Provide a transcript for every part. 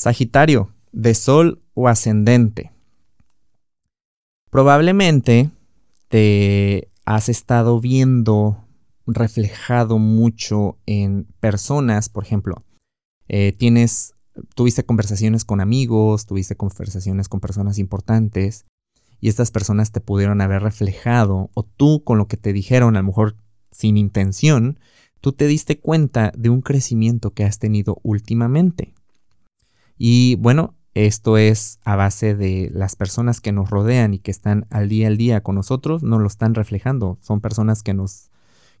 Sagitario, de Sol o ascendente. Probablemente te has estado viendo reflejado mucho en personas, por ejemplo, eh, tienes, tuviste conversaciones con amigos, tuviste conversaciones con personas importantes y estas personas te pudieron haber reflejado o tú con lo que te dijeron, a lo mejor sin intención, tú te diste cuenta de un crecimiento que has tenido últimamente. Y bueno, esto es a base de las personas que nos rodean y que están al día al día con nosotros, nos lo están reflejando. Son personas que nos,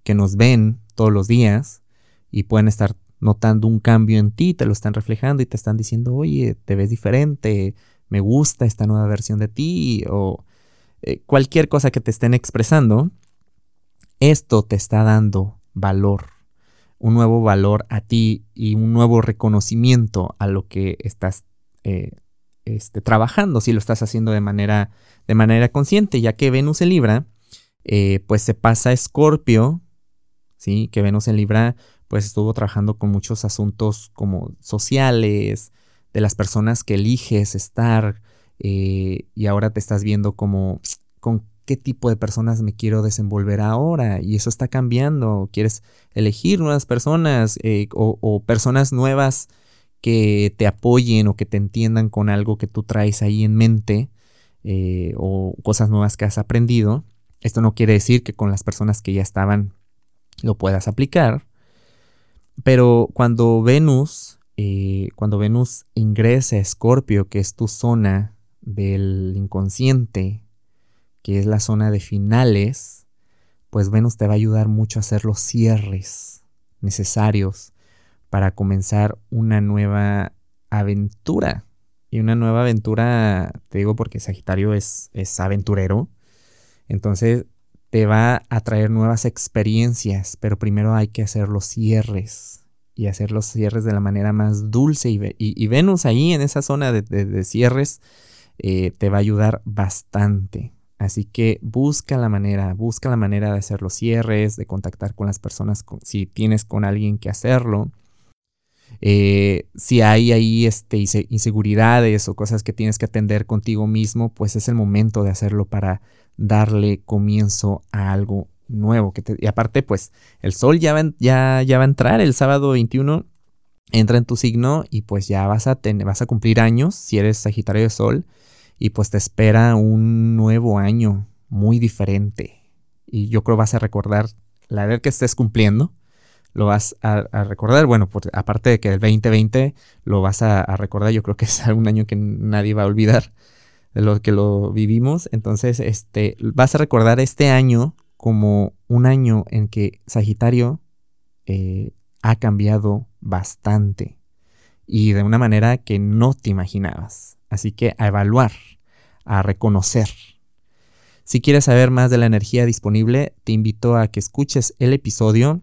que nos ven todos los días y pueden estar notando un cambio en ti, te lo están reflejando y te están diciendo, oye, te ves diferente, me gusta esta nueva versión de ti o eh, cualquier cosa que te estén expresando, esto te está dando valor, un nuevo valor a ti y un nuevo reconocimiento a lo que estás eh, este, trabajando, si lo estás haciendo de manera, de manera consciente, ya que Venus en Libra, eh, pues se pasa a Escorpio, ¿sí? Que Venus en Libra, pues estuvo trabajando con muchos asuntos como sociales, de las personas que eliges estar, eh, y ahora te estás viendo como con qué tipo de personas me quiero desenvolver ahora, y eso está cambiando, quieres elegir nuevas personas o, o personas nuevas que te apoyen o que te entiendan con algo que tú traes ahí en mente eh, o cosas nuevas que has aprendido. Esto no quiere decir que con las personas que ya estaban lo puedas aplicar, pero cuando Venus, eh, cuando Venus ingresa a Escorpio, que es tu zona del inconsciente, que es la zona de finales, pues Venus te va a ayudar mucho a hacer los cierres necesarios para comenzar una nueva aventura. Y una nueva aventura, te digo porque Sagitario es, es aventurero. Entonces te va a traer nuevas experiencias, pero primero hay que hacer los cierres y hacer los cierres de la manera más dulce. Y, Venus ahí en esa zona de, cierres eh, te va a ayudar bastante. Así que busca la manera, busca la manera de hacer los cierres, de contactar con las personas, si tienes con alguien que hacerlo. Eh, si hay ahí este, inseguridades o cosas que tienes que atender contigo mismo, pues es el momento de hacerlo para darle comienzo a algo nuevo. Que y aparte, pues el sol ya va, ya, ya va a entrar el sábado 21, entra en tu signo y pues ya vas a, tener, vas a cumplir años si eres Sagitario de Sol y pues te espera un nuevo año muy diferente. Y yo creo vas a recordar la edad que estés cumpliendo lo vas a, recordar. Bueno, aparte de que el 2020 lo vas a, recordar, yo creo que es un año que nadie va a olvidar de lo que lo vivimos. Entonces, este, vas a recordar este año como un año en que Sagitario eh, ha cambiado bastante y de una manera que no te imaginabas. Así que a evaluar, a reconocer. Si quieres saber más de la energía disponible, te invito a que escuches el episodio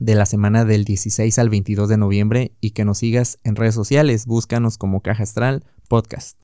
de la semana del 16 al 22 de noviembre y que nos sigas en redes sociales. Búscanos como Caja Astral Podcast.